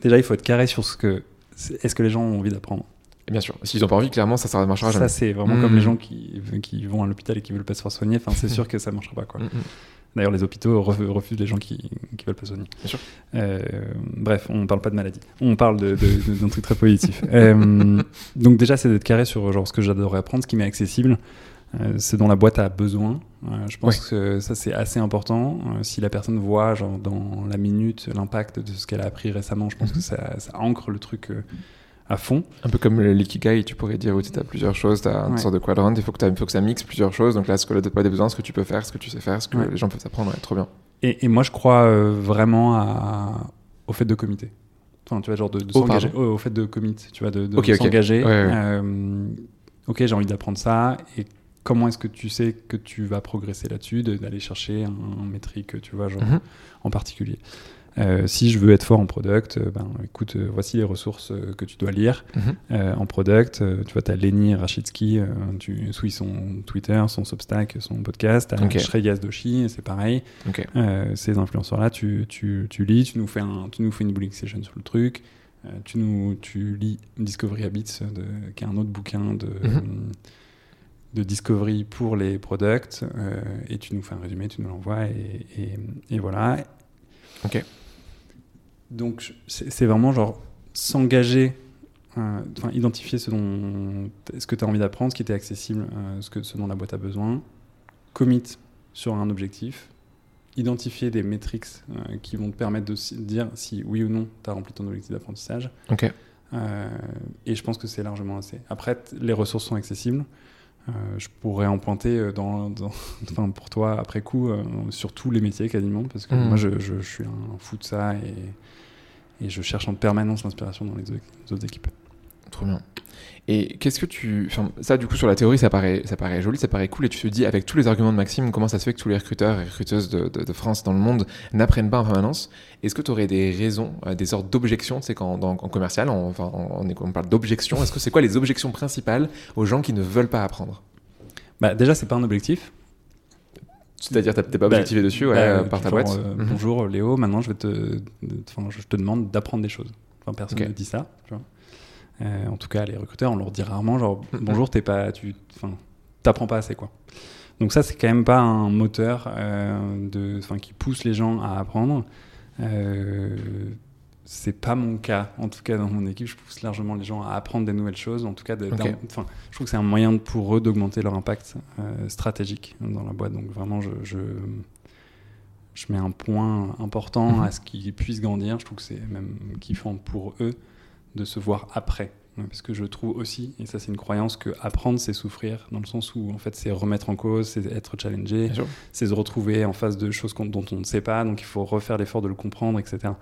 Déjà, il faut être carré sur ce que. Est-ce que les gens ont envie d'apprendre bien sûr, s'ils n'ont pas envie, clairement, ça, ça ne marchera Ça, jamais. c'est vraiment Mm. comme les gens qui, qui vont à l'hôpital et qui veulent pas se faire soigner. Enfin, c'est sûr que ça marchera pas. Quoi. Mm, mm. D'ailleurs, les hôpitaux ref- refusent les gens qui, qui veulent pas soigner. Bien sûr. Euh, bref, on parle pas de maladie. On parle de- de- de- d'un truc très positif. Euh, donc déjà, c'est d'être carré sur genre ce que j'adorerais apprendre, ce qui m'est accessible. Euh, c'est dont la boîte a besoin. Euh, je pense que ça c'est assez important. Euh, si la personne voit genre dans la minute l'impact de ce qu'elle a appris récemment, je pense Mhm. que ça, ça ancre le truc à fond. Un peu comme le l'ikigai, tu pourrais dire, où tu as plusieurs choses, tu as une Ouais. sorte de quadrant, il faut que, faut que ça mixe plusieurs choses. Donc là, ce que le pas des besoins, ce que tu peux faire, ce que tu sais faire, ce que Ouais. les gens peuvent apprendre, ouais, trop bien. Et, et moi, je crois euh, vraiment à- au fait de comité. Enfin, tu vois, genre de, de Oh, s'engager. pardon. au, fait de commit, tu vois, de, s'engager. Euh, ok, j'ai envie d'apprendre ça. Et comment est-ce que tu sais que tu vas progresser là-dessus, de- d'aller chercher un, un métrique, tu vois, genre Mhm. en particulier. Euh, si je veux être fort en product, euh, ben écoute, euh, voici les ressources que tu dois lire Mhm. euh, en product. Tu vois, t'as Lenny Rachitsky, euh, tu suis son Twitter, son Substack, son podcast. Ok. Shreyas Doshi, c'est pareil. Ces influenceurs-là, tu, tu, tu lis, tu nous fais, un, tu nous fais une bullying session sur le truc. Tu, nous, tu lis Discovery Habits, de, qui est un autre bouquin de, Mhm. De Discovery pour les products. euh, et tu nous fais un résumé, tu nous l'envoies. Et, et, et voilà. Ok. Donc, c'est vraiment genre s'engager, euh, identifier ce, dont, ce que tu as envie d'apprendre, ce qui était accessible, euh, ce, que, ce dont la boîte a besoin, commit sur un objectif, identifier des métriques qui vont te permettre de dire si oui ou non tu as rempli ton objectif d'apprentissage. Ok. Et je pense que c'est largement assez. Après, les ressources sont accessibles. Euh, je pourrais en pointer euh, dans, dans- enfin, pour toi après coup euh, sur tous les métiers quasiment parce que Mhm. moi je, je- je suis un fou de ça et, et je cherche en permanence l'inspiration dans les autres équipes. Trop bien. Et qu'est-ce que tu. Enfin, ça, du coup, sur la théorie, ça paraît, ça paraît joli, ça paraît cool. Et tu te dis, avec tous les arguments de Maxime, comment ça se fait que tous les recruteurs et recruteuses de, de- de France dans le monde n'apprennent pas en permanence Est-ce que tu aurais des raisons, euh, des sortes d'objections Tu sais, quand dans- en commercial, on, enfin, on, on parle d'objections. Est-ce que c'est quoi les objections principales aux gens qui ne veulent pas apprendre? Bah, déjà, c'est pas un objectif. C'est-à-dire, t'es pas Bah, objectivé dessus ouais, Bah, euh, par ta genre, boîte euh, Mhm. Bonjour Léo, maintenant je vais te, enfin, je te demande d'apprendre des choses. Enfin, personne ne dit ça. tu vois. Euh, en tout cas, les recruteurs, on leur dit rarement genre bonjour, t'es pas, tu, enfin, t'apprends pas assez quoi. Donc ça, c'est quand même pas un moteur euh, de, enfin, qui pousse les gens à apprendre. Euh, c'est pas mon cas. En tout cas, dans mon équipe, je pousse largement les gens à apprendre des nouvelles choses. En tout cas, de- je trouve que c'est un moyen pour eux d'augmenter leur impact euh, stratégique dans la boîte. Donc vraiment, je, je, je mets un point important Mhm. à ce qu'ils puissent grandir. Je trouve que c'est même kiffant pour eux de se voir après. Parce que je trouve aussi, et ça c'est une croyance, que apprendre c'est souffrir, dans le sens où en fait c'est remettre en cause, c'est être challengé, c'est se retrouver en face de choses dont on ne sait pas, donc il faut refaire l'effort de le comprendre, etc.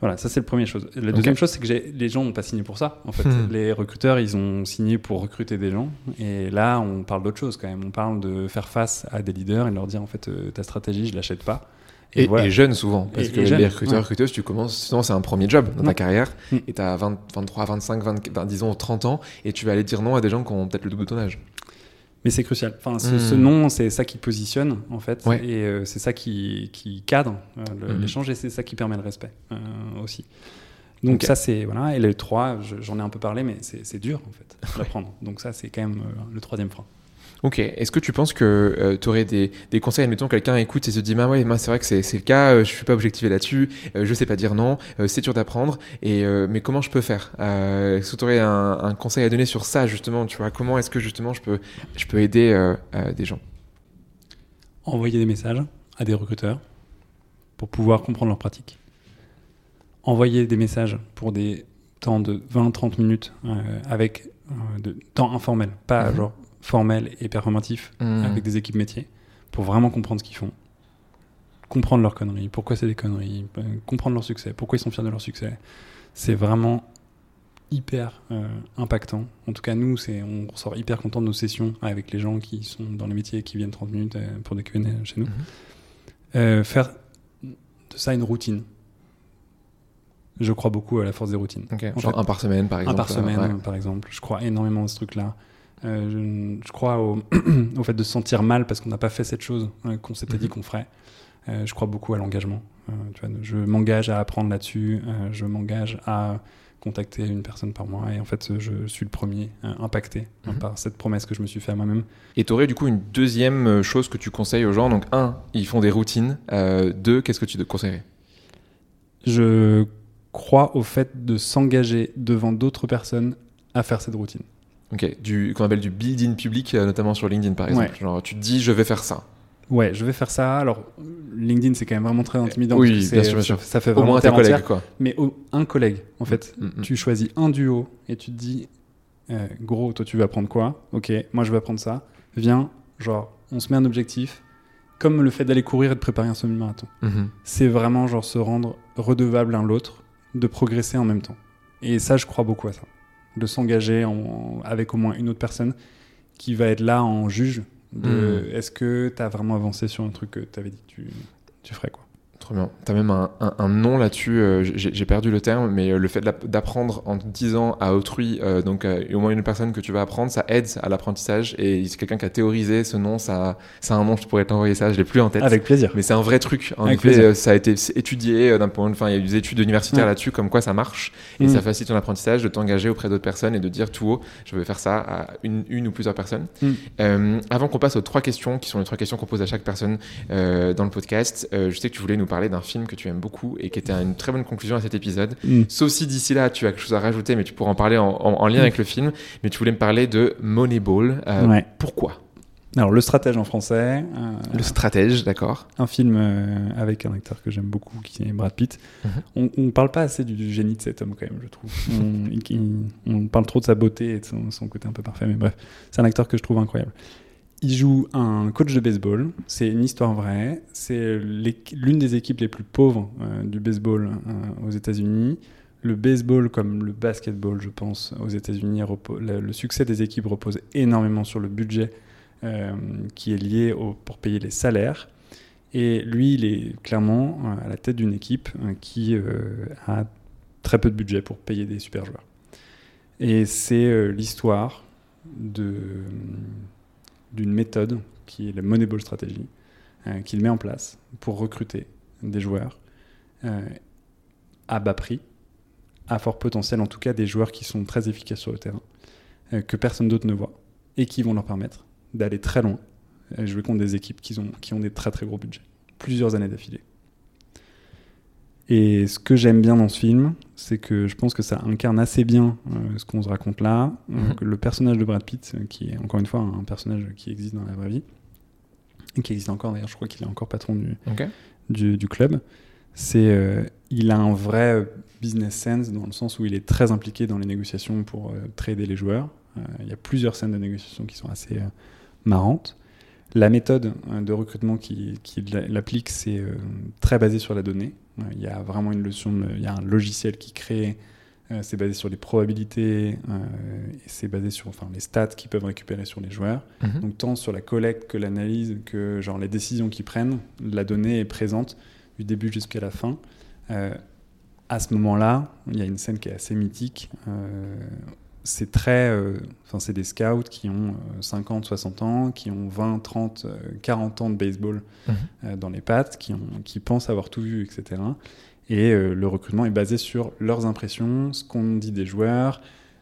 Voilà, ça c'est la première chose. La deuxième chose, c'est que les gens n'ont pas signé pour ça. En fait, Hmm. les recruteurs, ils ont signé pour recruter des gens, et là on parle d'autre chose quand même. On parle de faire face à des leaders et de leur dire en fait euh, ta stratégie, je l'achète pas. Et, voilà. et jeune souvent, parce Et- que jeune, les recruteurs, ouais. recruteuses, tu commences, sinon c'est un premier job dans ta Mm. carrière, Mm. et tu as 20, 23, 25, 20, ben, disons 30 ans, et tu vas aller dire non à des gens qui ont peut-être le double de ton âge. Mais c'est crucial. Enfin, ce, Hmm. nom, c'est ça qui positionne, en fait. Ouais. Et euh, c'est ça qui, qui cadre euh, l'échange et c'est ça qui permet le respect euh, aussi. Donc, ça, c'est. Voilà. Et le 3, je- j'en ai un peu parlé, mais c'est dur, en fait, d'apprendre. Donc, ça, c'est quand même le troisième frein. Ok, est-ce que tu penses que tu aurais des, des conseils, admettons quelqu'un écoute et se dit, bah ouais, c'est vrai que c'est le cas, euh, je suis pas objectivé là-dessus, euh, je sais pas dire non, euh, c'est dur d'apprendre, et euh, mais comment je peux faire? Euh, Est-ce que tu aurais un, un conseil à donner sur ça justement Tu vois, comment est-ce que justement je peux, je peux aider euh, euh, des gens? Envoyer des messages à des recruteurs pour pouvoir comprendre leur pratique. Envoyer des messages pour des temps de 20-30 minutes euh, avec euh, de temps informel, pas Mhm. genre formel et performatif Hmm. avec des équipes métiers pour vraiment comprendre ce qu'ils font. Comprendre leurs conneries, pourquoi c'est des conneries, euh, comprendre leur succès, pourquoi ils sont fiers de leur succès. C'est vraiment hyper euh, impactant. En tout cas, nous, c'est, on ressort hyper content de nos sessions avec les gens qui sont dans les métiers et qui viennent 30 minutes euh, pour des Q&A chez nous. Euh, faire de ça une routine. Je crois beaucoup à la force des routines. Genre fait, un par semaine par Un exemple. par semaine, ouais. par exemple. Je crois énormément à ce truc-là. Euh, je, je crois au, au fait de se sentir mal parce qu'on n'a pas fait cette chose euh, qu'on s'était dit Mhm. qu'on ferait. Euh, je crois beaucoup à l'engagement. Je m'engage à apprendre là-dessus. je m'engage à contacter une personne par mois. Et en fait, je suis le premier impacté hein, Mhm. par cette promesse que je me suis fait à moi-même. Et tu aurais du coup une deuxième chose que tu conseilles aux gens? Donc un, ils font des routines. Euh, deux, qu'est-ce que tu te conseillerais? Je crois au fait de s'engager devant d'autres personnes à faire cette routine. Ok, du qu'on appelle du build-in public, euh, notamment sur LinkedIn par exemple. Ouais. Genre tu te dis je vais faire ça. Ouais, je vais faire ça. Alors, LinkedIn, c'est quand même vraiment très intimidant. Oui, parce que bien sûr, bien sûr. Ça fait Au vraiment moins tes terre entière. collègues quoi. Mais au- un collègue, en fait, Mm, mm. tu choisis un duo et tu te dis, euh, gros, toi tu vas prendre quoi? Ok, moi je vais apprendre ça. Viens, genre, on se met un objectif, comme le fait d'aller courir et de préparer un semi-marathon. Mhm. C'est vraiment genre se rendre redevable l'un l'autre, de progresser en même temps. Et ça, je crois beaucoup à ça. De s'engager en- avec au moins une autre personne qui va être là en juge de est-ce que tu as vraiment avancé sur un truc que tu avais dit que tu, tu ferais quoi. Trop bien. T'as même un, un- un nom là-dessus, euh, j'ai perdu le terme, mais euh, le fait de d'apprendre en disant à autrui, euh, donc euh, au moins une personne que tu vas apprendre, ça aide à l'apprentissage. Et c'est quelqu'un qui a théorisé ce nom, ça, ça a un nom, je pourrais t'envoyer ça, je l'ai plus en tête. Avec plaisir. Mais c'est un vrai truc. En Avec effet, plaisir. ça a été étudié euh, d'un point. Enfin, il y a eu des études universitaires Ouais. là-dessus, comme quoi ça marche et Mm. ça facilite ton apprentissage de t'engager auprès d'autres personnes et de dire tout haut, je vais faire ça à une, une ou plusieurs personnes. Mm. Avant qu'on passe aux trois questions, qui sont les trois questions qu'on pose à chaque personne dans le podcast, je sais que tu voulais nous parler d'un film que tu aimes beaucoup et qui était une très bonne conclusion à cet épisode. Mm. Sauf si d'ici là tu as quelque chose à rajouter, mais tu pourras en parler en, en- en lien Mm. avec le film. Mais tu voulais me parler de Moneyball. Euh, Ouais. Pourquoi? Alors, Le Stratège en français, euh, Le stratège, d'accord. un film euh, avec un acteur que j'aime beaucoup qui est Brad Pitt. Mhm. On, on parle pas assez du, du génie de cet homme, quand même, je trouve. on, il- il- on parle trop de sa beauté et de son, son côté un peu parfait, mais bref, c'est un acteur que je trouve incroyable. Il joue un coach de baseball, c'est une histoire vraie, c'est l'une des équipes les plus pauvres euh, du baseball euh, aux États-Unis. Le baseball, comme le basketball, je pense, aux États-Unis, le, succès des équipes repose énormément sur le budget euh, qui est lié pour payer les salaires. Et lui, il est clairement à la tête d'une équipe qui a très peu de budget pour payer des super joueurs. Et c'est l'histoire de, d'une méthode qui est la Moneyball Strategy, euh, qu'il met en place pour recruter des joueurs euh, à bas prix, à fort potentiel, en tout cas des joueurs qui sont très efficaces sur le terrain, euh, que personne d'autre ne voit, et qui vont leur permettre d'aller très loin, jouer contre des équipes qui ont, qui ont des très très gros budgets, plusieurs années d'affilée. Et ce que j'aime bien dans ce film, c'est que je pense que ça incarne assez bien euh, ce qu'on se raconte là. Mhm. le personnage de Brad Pitt, euh, qui est encore une fois un personnage qui existe dans la vraie vie, et qui existe encore d'ailleurs, je crois qu'il est encore patron du, Ok. du, du club, c'est euh, il a un vrai business sense dans le sens où il est très impliqué dans les négociations pour euh, trader les joueurs. Euh, il y a plusieurs scènes de négociation qui sont assez marrantes. La méthode de recrutement qu'il qui applique, c'est très basé sur la donnée. Euh, il y a vraiment une leçon, de- il y a un logiciel qui crée, euh, c'est basé sur les probabilités, euh, c'est basé sur enfin, les stats qu'ils peuvent récupérer sur les joueurs. Mhm. Donc tant sur la collecte que l'analyse, que genre les décisions qu'ils prennent, la donnée est présente du début jusqu'à la fin. Euh, à ce moment-là, il y a une scène qui est assez mythique c'est très. euh, Enfin, c'est des scouts qui ont euh, 50, 60 ans, qui ont 20, 30, euh, 40 ans de baseball Mhm. euh, dans les pattes, qui, ont, qui pensent avoir tout vu, etc. Et euh, le recrutement est basé sur leurs impressions, ce qu'on dit des joueurs,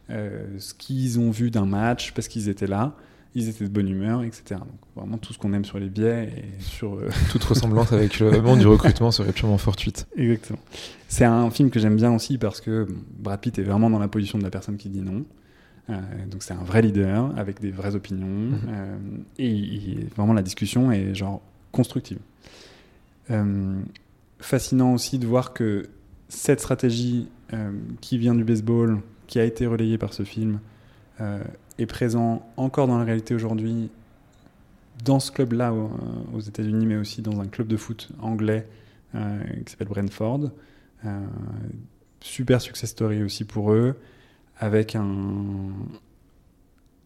euh, ce qu'ils ont vu d'un match, parce qu'ils étaient là, ils étaient de bonne humeur, etc. Donc vraiment tout ce qu'on aime sur les biais et sur. euh, Toute ressemblance avec le monde du recrutement serait purement fortuite. Exactement. C'est un film que j'aime bien aussi parce que bon, Brad Pitt est vraiment dans la position de la personne qui dit non. Euh, donc c'est un vrai leader avec des vraies opinions Mhm. euh, et, il- vraiment la discussion est genre constructive. Fascinant aussi de voir que cette stratégie qui vient du baseball, qui a été relayée par ce film, est présent encore dans la réalité aujourd'hui dans ce club-là au- aux États-Unis, mais aussi dans un club de foot anglais euh, qui s'appelle Brentford. Euh, super success story aussi pour eux, avec un,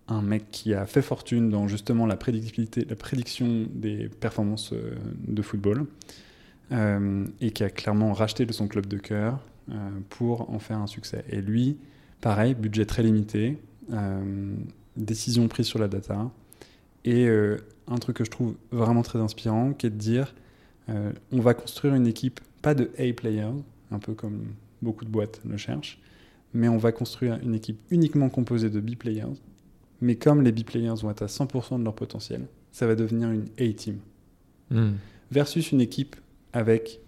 un mec qui a fait fortune dans justement la prédictibilité, la prédiction des performances euh, de football, euh, et qui a clairement racheté de son club de cœur euh, pour en faire un succès. Et lui, pareil, budget très limité, euh, décision prise sur la data, et euh, un truc que je trouve vraiment très inspirant, qui est de dire, euh, on va construire une équipe, pas de A players, un peu comme beaucoup de boîtes le cherchent, mais on va construire une équipe uniquement composée de B players. Mais comme les B players vont être à 100% de leur potentiel, ça va devenir une A team. Hmm. Versus une équipe avec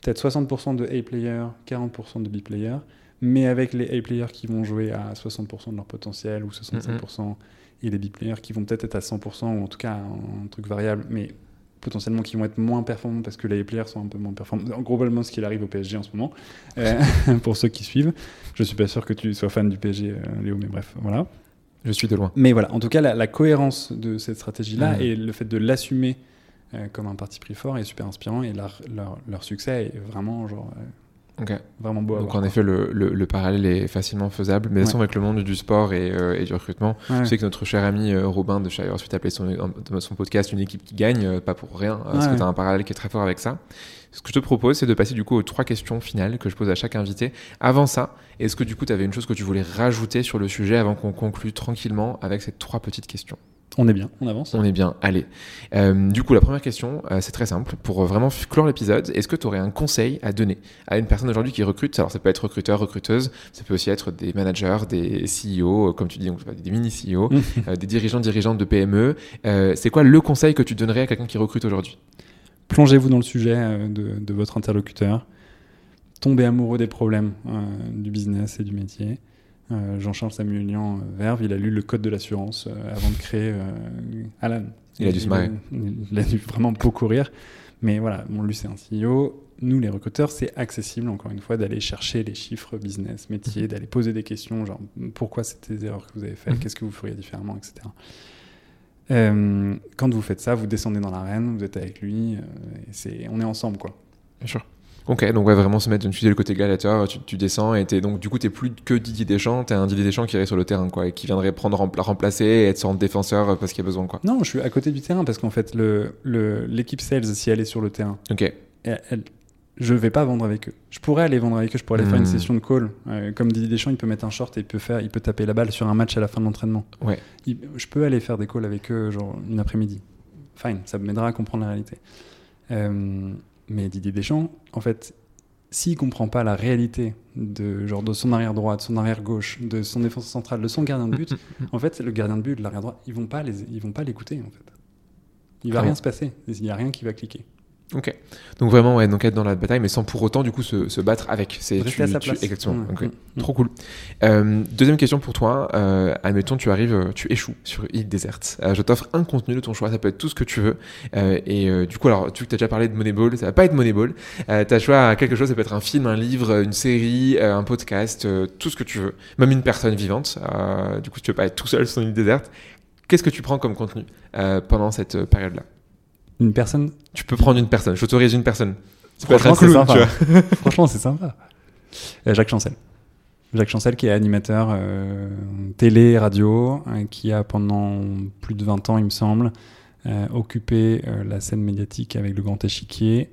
peut-être 60% de A players, 40% de B players, mais avec les A players qui vont jouer à 60% de leur potentiel ou 65%, et les B players qui vont peut-être être à 100% ou en tout cas un, un truc variable, mais potentiellement qui vont être moins performants parce que les A players sont un peu moins performants. En Globalement, ce qu'il arrive au PSG en ce moment, euh, pour ceux qui suivent. Je suis pas sûr que tu sois fan du PSG, euh, Léo, mais bref, voilà. Je suis de loin. Mais voilà, en tout cas, la, la cohérence de cette stratégie-là Mhm. et le fait de l'assumer euh, comme un parti pris fort est super inspirant et leur, leur, leur succès est vraiment, genre, euh, Ok. vraiment beau à Donc voir. en effet, le, le- le parallèle est facilement faisable. Mais de toute façon, avec le monde du sport et, euh, et du recrutement, Ouais. je sais que notre cher ami euh, Robin de Shire Suite appelait son, son podcast une équipe qui gagne, euh, pas pour rien, parce Ouais. que tu as un parallèle qui est très fort avec ça. Ce que je te propose, c'est de passer du coup aux trois questions finales que je pose à chaque invité. Avant ça, est-ce que du coup, tu avais une chose que tu voulais rajouter sur le sujet avant qu'on conclue tranquillement avec ces trois petites questions? On est bien, on avance. On est bien, allez. Euh, du coup, la première question, euh, c'est très simple. Pour euh, vraiment clore l'épisode, est-ce que tu aurais un conseil à donner à une personne aujourd'hui qui recrute? Alors, ça peut être recruteur, recruteuse, ça peut aussi être des managers, des CEO, comme tu dis, donc, des mini-CEO, euh, des dirigeants, dirigeantes de PME. C'est quoi le conseil que tu donnerais à quelqu'un qui recrute aujourd'hui? Plongez-vous dans le sujet de, de votre interlocuteur. Tombez amoureux des problèmes du business et du métier. Euh, Jean-Charles Samuelian euh, Verve, il a lu le code de l'assurance euh, avant de créer Alan. Il a dû se marrer. Il, il a dû vraiment beaucoup rire. Mais voilà, bon, lui c'est un CEO. Nous, les recruteurs, c'est accessible, encore une fois, d'aller chercher les chiffres business, métier, d'aller poser des questions, genre pourquoi c'était des erreurs que vous avez faites, Mhm. qu'est-ce que vous feriez différemment, etc. Euh, quand vous faites ça, vous descendez dans l'arène, vous êtes avec lui, euh, et c'est, on est ensemble, quoi. Bien sûr. Ok, donc ouais, vraiment se mettre, tu disais le côté gladiateur, tu, tu descends et t'es, donc du coup t'es plus que Didier Deschamps, t'es un Didier Deschamps qui irait sur le terrain quoi, et qui viendrait prendre rempla- remplacer et être son défenseur euh, parce qu'il y a besoin quoi. Non, je suis à côté du terrain parce qu'en fait, le, l'équipe sales, si elle est sur le terrain, Ok, elle, je vais pas vendre avec eux. Je pourrais aller vendre avec eux, je pourrais aller faire une Hmm. session de call. Euh, comme Didier Deschamps, il peut mettre un short et il peut, faire, il peut taper la balle sur un match à la fin de l'entraînement. Ouais. Il- je peux aller faire des calls avec eux, genre une après-midi. Fine, ça m'aidera à comprendre la réalité. Euh, mais Didier Deschamps, en fait, s'il comprend pas la réalité de, genre, de son arrière droite, son arrière gauche, de son défense centrale, de son gardien de but, en fait, le gardien de but, l'arrière droit, ils vont pas les, ils vont pas l'écouter en fait. Il va rien se passer. Il y a rien qui va cliquer. Ok. Donc vraiment ouais, donc être dans la bataille mais sans pour autant du coup se, se battre avec. C'est tu- à sa tu- place. exactement. Mm, ok. mm, mm. Trop cool. Euh, deuxième question pour toi. Euh, admettons, tu arrives, euh, tu échoues sur une île déserte. Euh, je t'offre un contenu de ton choix. Ça peut être tout ce que tu veux. Euh, et euh, du coup, alors, tu as déjà parlé de Moneyball. Ça va pas être Moneyball. Euh, t'as choix à quelque chose. Ça peut être un film, un livre, une série, euh, un podcast, euh, tout ce que tu veux. Même une personne vivante. Euh, du coup, tu veux pas être tout seul sur une île déserte. Qu'est-ce que tu prends comme contenu euh, pendant cette période-là? Une personne. Tu peux prendre une personne. J'autorise une personne. Franchement, c'est sympa. Franchement, c'est sympa. Jacques Chancel. Jacques Chancel, qui est animateur euh, télé, radio, euh, qui a pendant plus de 20 ans, il me semble, euh, occupé la scène médiatique avec le grand échiquier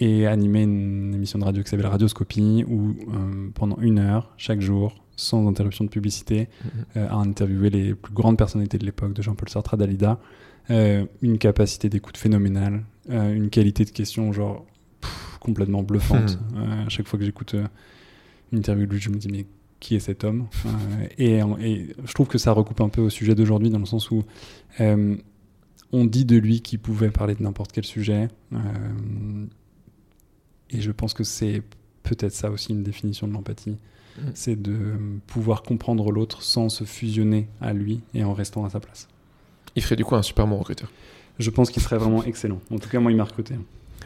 et animé une émission de radio qui s'appelle Radioscopie, où pendant une heure, chaque jour, sans interruption de publicité, Mhm. euh, à interviewer les plus grandes personnalités de l'époque, de Jean-Paul Sartre à Dalida, euh, une capacité d'écoute phénoménale, euh, une qualité de question genre pff, complètement bluffante. Euh, à chaque fois que j'écoute une interview de lui, je me dis mais qui est cet homme? Et, et je trouve que ça recoupe un peu au sujet d'aujourd'hui dans le sens où on dit de lui qu'il pouvait parler de n'importe quel sujet. et je pense que c'est peut-être ça aussi une définition de l'empathie. Mhm. C'est de pouvoir comprendre l'autre sans se fusionner à lui et en restant à sa place. Il ferait du coup un super bon recruteur. Je pense qu'il serait vraiment excellent. En tout cas, moi, il m'a recruté.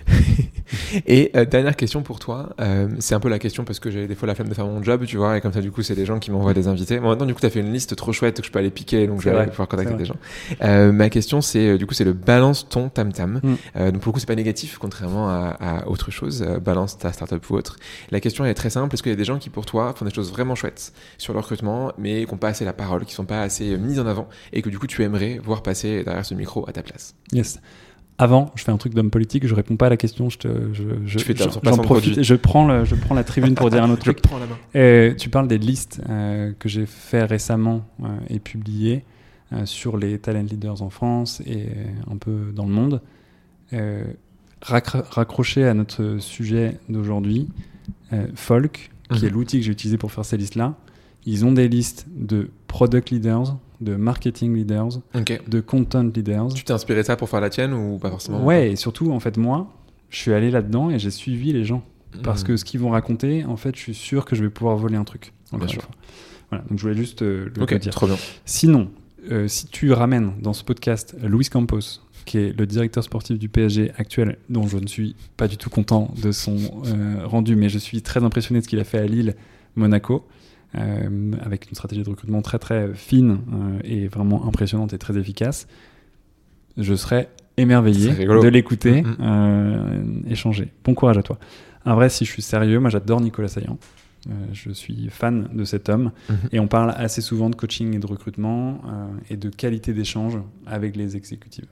Et euh, dernière question pour toi, euh, c'est un peu la question parce que j'ai des fois la flemme de faire mon job, tu vois, et comme ça du coup c'est des gens qui m'envoient des invités. Bon, maintenant du coup tu as fait une liste trop chouette que je peux aller piquer, donc je vais pouvoir contacter des gens. Euh, ma question c'est euh, du coup c'est le balance ton tam tam. Mm. Euh, donc pour le coup c'est pas négatif contrairement à, à autre chose, euh, balance ta startup ou autre. La question elle est très simple, est-ce qu'il y a des gens qui pour toi font des choses vraiment chouettes sur le recrutement, mais qui n'ont pas assez la parole, qui sont pas assez euh, mis en avant, et que du coup tu aimerais voir passer derrière ce micro à ta place? Yes. Avant, je fais un truc d'homme politique, je réponds pas à la question, je te, je, je, Tu fais j'en- profite, prends, le, je prends la tribune pour dire un autre Je truc. prends la main. Euh, tu parles des listes euh, que j'ai fait récemment euh, et publiées euh, sur les talent leaders en France et un peu dans le monde. Euh, raccro- raccroché à notre sujet d'aujourd'hui, euh, Folk, qui Mhm. est l'outil que j'ai utilisé pour faire ces listes-là, ils ont des listes de product leaders, de marketing leaders, de content leaders. Tu t'es inspiré de ça pour faire la tienne ou pas forcément Ouais, et surtout, en fait, moi, je suis allé là-dedans et j'ai suivi les gens. Parce Mm. que ce qu'ils vont raconter, en fait, je suis sûr que je vais pouvoir voler un truc. Bien sûr. Voilà, donc je voulais juste euh, le Ok, le dire. trop bien. Sinon, euh, si tu ramènes dans ce podcast Luis Campos, qui est le directeur sportif du PSG actuel, dont je ne suis pas du tout content de son euh, rendu, mais je suis très impressionné de ce qu'il a fait à Lille, Monaco, avec une stratégie de recrutement très très fine euh, et vraiment impressionnante et très efficace. Je serais émerveillé de l'écouter, Mhm. euh, échanger. Bon courage à toi. Un vrai, si je suis sérieux, moi j'adore Nicolas Saillant. Euh, je suis fan de cet homme Mhm. et on parle assez souvent de coaching et de recrutement euh, et de qualité d'échange avec les exécutives.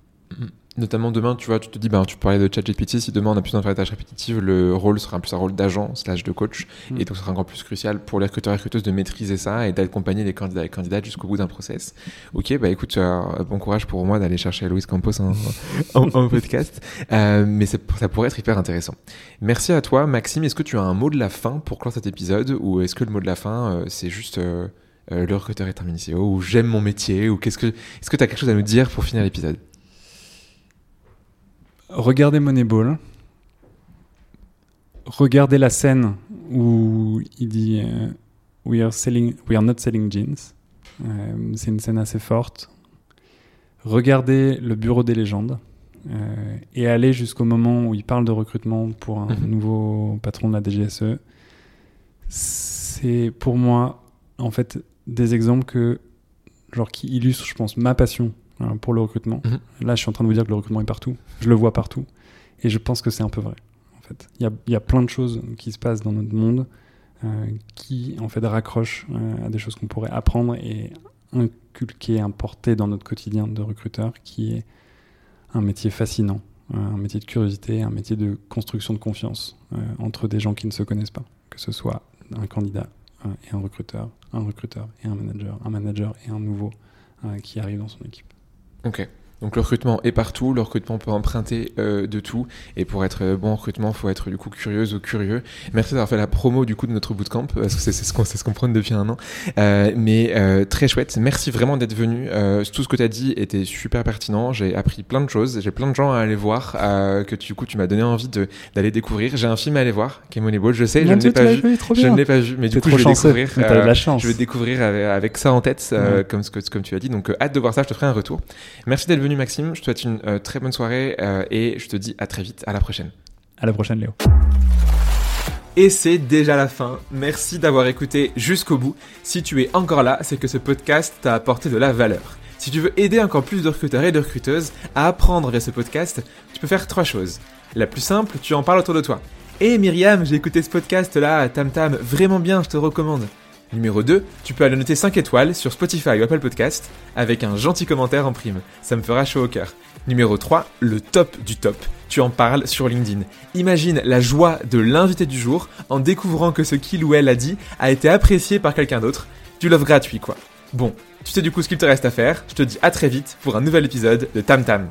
Notamment demain, tu vois, tu te dis, ben, tu parlais de ChatGPT, si demain on a plus tâches répétitives, le rôle sera plus un rôle d'agent slash de coach, Mm. et donc ce sera encore plus crucial pour les recruteurs et recruteuses de maîtriser ça et d'accompagner les candidats et candidates jusqu'au bout d'un process. Ok, bah écoute, euh, bon courage pour moi d'aller chercher Louis Campos en, en- en podcast, Euh, mais ça pourrait être hyper intéressant. Merci à toi, Maxime. Est-ce que tu as un mot de la fin pour clore cet épisode, ou est-ce que le mot de la fin, euh, c'est juste euh, le recruteur est un mini ou j'aime mon métier, ou qu'est-ce que, est-ce que tu as quelque chose à nous dire pour finir l'épisode? Regardez Moneyball. Regardez la scène où il dit euh, we, are selling, we are not selling jeans. Euh, c'est une scène assez forte. Regardez le bureau des légendes euh, et allez jusqu'au moment où il parle de recrutement pour un Mhm. nouveau patron de la DGSE. C'est pour moi en fait des exemples que genre qui illustrent, je pense, ma passion pour le recrutement. Mhm. Là, je suis en train de vous dire que le recrutement est partout. Je le vois partout. Et je pense que c'est un peu vrai. En fait, il y a, y a plein de choses qui se passent dans notre monde euh, qui, en fait, raccrochent euh, à des choses qu'on pourrait apprendre et inculquer, importer dans notre quotidien de recruteur, qui est un métier fascinant, euh, un métier de curiosité, un métier de construction de confiance euh, entre des gens qui ne se connaissent pas, que ce soit un candidat et un recruteur, un recruteur et un manager, un manager et un nouveau qui arrive dans son équipe. Ok. Donc le recrutement est partout, le recrutement peut emprunter euh, de tout, et pour être euh, bon en recrutement, faut être du coup curieuse ou curieux. Merci d'avoir fait la promo du coup de notre bootcamp, parce que c'est ce qu'on c'est ce qu'on prône depuis un an. Euh, mais euh, très chouette, merci vraiment d'être venu. Euh, tout ce que tu as dit était super pertinent, j'ai appris plein de choses, j'ai plein de gens à aller voir, euh, que tu, du coup tu m'as donné envie d'aller découvrir. J'ai un film à aller voir, qui est Moneyball, je sais, je ne l'ai pas vu. Je ne l'ai pas vu, mais du coup je vais chanceux. découvrir. La chance. je vais découvrir avec, avec ça en tête, euh, Ouais. comme, ce que, comme tu as dit. Donc, hâte de voir ça. Je te ferai un retour. Merci d'être venu, Maxime. Je te souhaite une euh, très bonne soirée euh, et je te dis à très vite. À la prochaine. À la prochaine, Léo. Et c'est déjà la fin. Merci d'avoir écouté jusqu'au bout. Si tu es encore là, c'est que ce podcast t'a apporté de la valeur. Si tu veux aider encore plus de recruteurs et de recruteuses à apprendre via ce podcast, tu peux faire trois choses. La plus simple, tu en parles autour de toi. Hé Myriam, j'ai écouté ce podcast là, Tam Tam, vraiment bien, je te recommande. Numéro 2, tu peux aller noter 5 étoiles sur Spotify ou Apple Podcast avec un gentil commentaire en prime. Ça me fera chaud au cœur. Numéro 3, le top du top. Tu en parles sur LinkedIn. Imagine la joie de l'invité du jour en découvrant que ce qu'il ou elle a dit a été apprécié par quelqu'un d'autre. Du love gratuit quoi. Bon, tu sais du coup ce qu'il te reste à faire. Je te dis à très vite pour un nouvel épisode de Tam Tam.